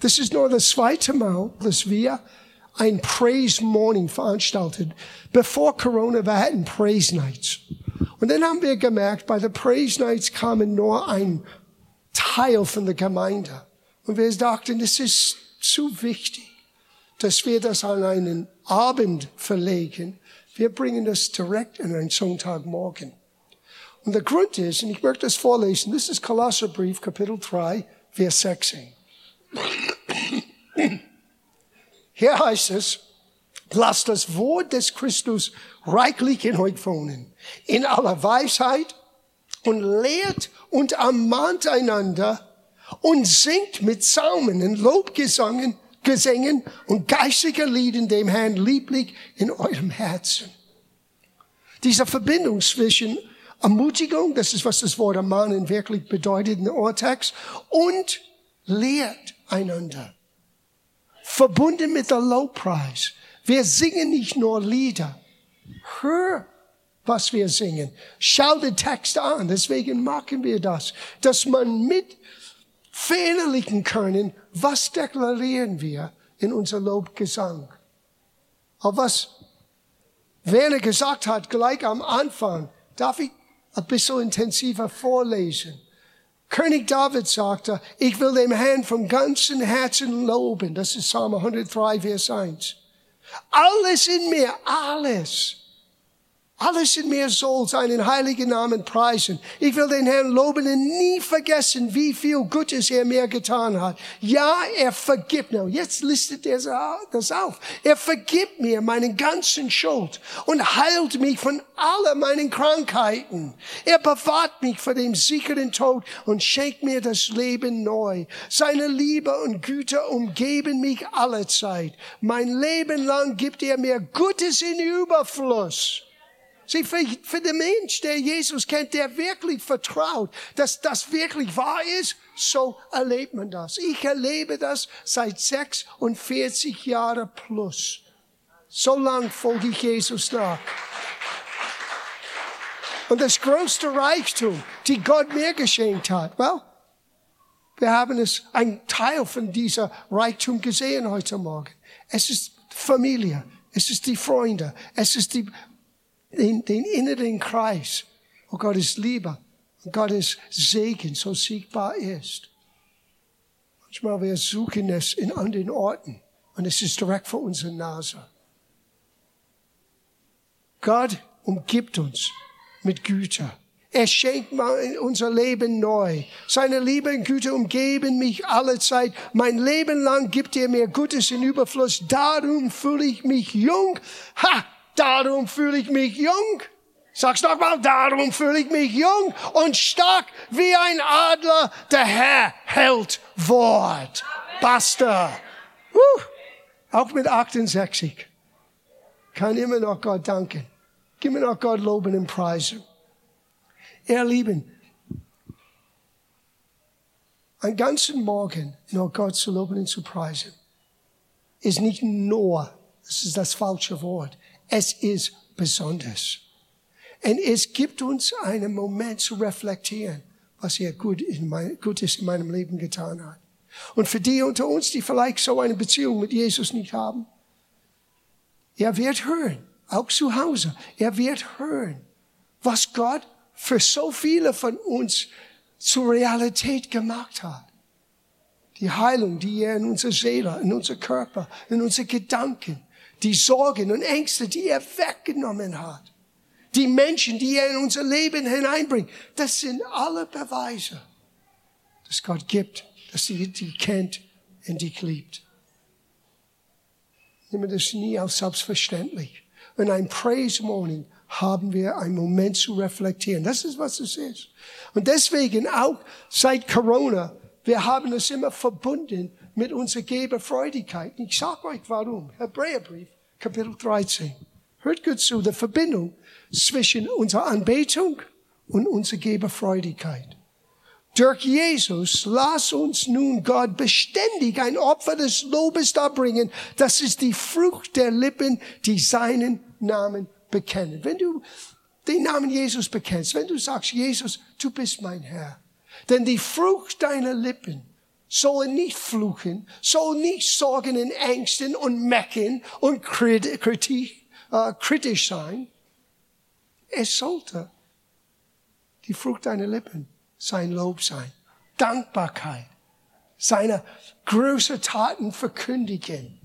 Das ist nur das zweite Mal, dass wir ein Praise Morning veranstaltet. Bevor Corona, wir hatten Praise Nights. Und dann haben wir gemerkt, bei den Praise Nights kamen nur ein Teil von der Gemeinde. Und wir dachten, das ist zu wichtig, dass wir das an einen Abend verlegen. Wir bringen das direkt in einen Sonntagmorgen. Und der Grund ist, und ich möchte das vorlesen, das ist Kolosserbrief, Kapitel 3, Vers 16. Hier heißt es, lasst das Wort des Christus reichlich in euch wohnen, in aller Weisheit und lehrt und ermahnt einander und singt mit Psalmen und Lobgesangen, Gesängen und geistiger Lieden dem Herrn lieblich in eurem Herzen. Diese Verbindung zwischen Ermutigung, das ist, was das Wort ermahnen wirklich bedeutet in der Urtext, und lehrt einander. Verbunden mit der Lobpreis. Wir singen nicht nur Lieder. Hör, was wir singen. Schau den Text an. Deswegen machen wir das. Dass man mit verinnerlichen können, was deklarieren wir in unser Lobgesang. Auf was Werner gesagt hat, gleich am Anfang, darf ich ein bisschen intensiver vorlesen. König David sagte, ich will dem Herrn vom ganzen Herzen loben. Das ist Psalm 103, Vers 1. Alles in mir, alles alles in mir soll seinen heiligen Namen preisen. Ich will den Herrn loben und nie vergessen, wie viel Gutes er mir getan hat. Ja, er vergibt mir. Jetzt listet er das auf. Er vergibt mir meinen ganzen Schuld und heilt mich von allen meinen Krankheiten. Er bewahrt mich vor dem sicheren Tod und schenkt mir das Leben neu. Seine Liebe und Güte umgeben mich alle Zeit. Mein Leben lang gibt er mir Gutes in Überfluss. Sieh, für, für den Mensch, der Jesus kennt, der wirklich vertraut, dass das wirklich wahr ist, so erlebt man das. Ich erlebe das seit 46 Jahren plus. So lang folge ich Jesus nach. Und das größte Reichtum, die Gott mir geschenkt hat, well, wir haben es, ein Teil von dieser Reichtum gesehen heute Morgen. Es ist Familie, es ist die Freunde, es ist die den, den inneren Kreis, wo Gottes Liebe und Gottes Segen so sichtbar ist. Manchmal wir suchen es in anderen Orten und es ist direkt vor unserer Nase. Gott umgibt uns mit Güter. Er schenkt unser Leben neu. Seine Liebe und Güte umgeben mich alle Zeit. Mein Leben lang gibt er mir Gutes in Überfluss. Darum fühle ich mich jung. Ha! Darum fühle ich mich jung. Sag's doch mal, darum fühle ich mich jung und stark wie ein Adler. Der Herr hält Wort. Basta. Uh, auch mit 68 kann immer noch Gott danken. Immer noch Gott loben und preisen. Ihr Lieben, einen ganzen Morgen nur Gott zu loben und zu preisen, ist nicht nur, das ist das falsche Wort, es ist besonders. Und es gibt uns einen Moment zu reflektieren, was er gut in mein, Gutes in meinem Leben getan hat. Und für die unter uns, die vielleicht so eine Beziehung mit Jesus nicht haben, er wird hören, auch zu Hause, er wird hören, was Gott für so viele von uns zur Realität gemacht hat. Die Heilung, die er in unserer Seele, in unser Körper, in unsere Gedanken, die Sorgen und Ängste, die er weggenommen hat, die Menschen, die er in unser Leben hineinbringt, das sind alle Beweise, dass Gott gibt, dass er die kennt und dich liebt. Nimm das nie als selbstverständlich. Und ein Praise Morning haben wir einen Moment zu reflektieren. Das ist, was es ist. Und deswegen auch seit Corona, wir haben es immer verbunden mit unserer Geberfreudigkeit. Ich sage euch warum. Hebräerbrief, Kapitel 13. Hört gut zu, die Verbindung zwischen unserer Anbetung und unserer Geberfreudigkeit. Durch Jesus lass uns nun Gott beständig ein Opfer des Lobes darbringen. Das ist die Frucht der Lippen, die seinen Namen bekennen. Wenn du den Namen Jesus bekennst, wenn du sagst, Jesus, du bist mein Herr, denn die Frucht deiner Lippen sollen nicht fluchen, sollen nicht sorgen und ängsten und mecken und Kritik, äh, kritisch sein. Es sollte die Frucht deiner Lippen sein Lob sein. Dankbarkeit. Seine großen Taten verkündigen.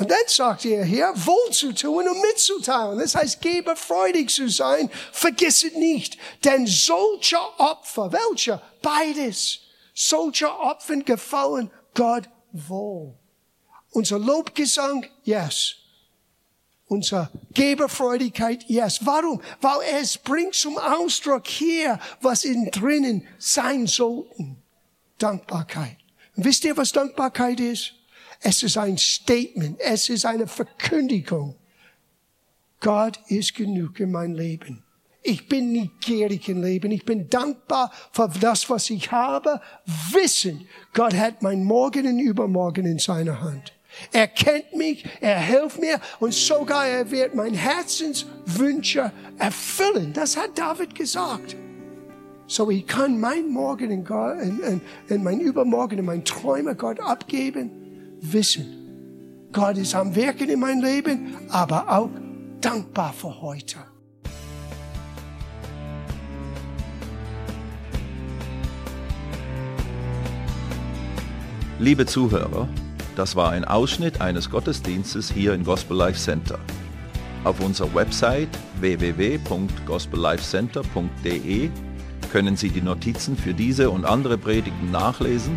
Und dann sagt er hier, wohl zu tun und mitzuteilen. Das heißt, gebe freudig zu sein, vergiss es nicht. Denn solche Opfer, welche? Beides. Solche Opfer gefallen Gott wohl. Unser Lobgesang, yes. Unser Geberfreudigkeit, yes. Warum? Weil es bringt zum Ausdruck hier, was in drinnen sein sollten. Dankbarkeit. Wisst ihr, was Dankbarkeit ist? Es ist ein Statement. Es ist eine Verkündigung. Gott ist genug in mein Leben. Ich bin nicht gierig im Leben. Ich bin dankbar für das, was ich habe. Wissen, Gott hat mein Morgen und Übermorgen in seiner Hand. Er kennt mich, er hilft mir und sogar er wird mein Herzenswünsche erfüllen. Das hat David gesagt. So ich kann mein Morgen in, Gott, in, in, in mein Übermorgen, in mein Träume Gott abgeben, wissen, Gott ist am Wirken in mein Leben, aber auch dankbar für heute. Liebe Zuhörer, das war ein Ausschnitt eines Gottesdienstes hier im Gospel Life Center. Auf unserer Website www.gospellifecenter.de können Sie die Notizen für diese und andere Predigten nachlesen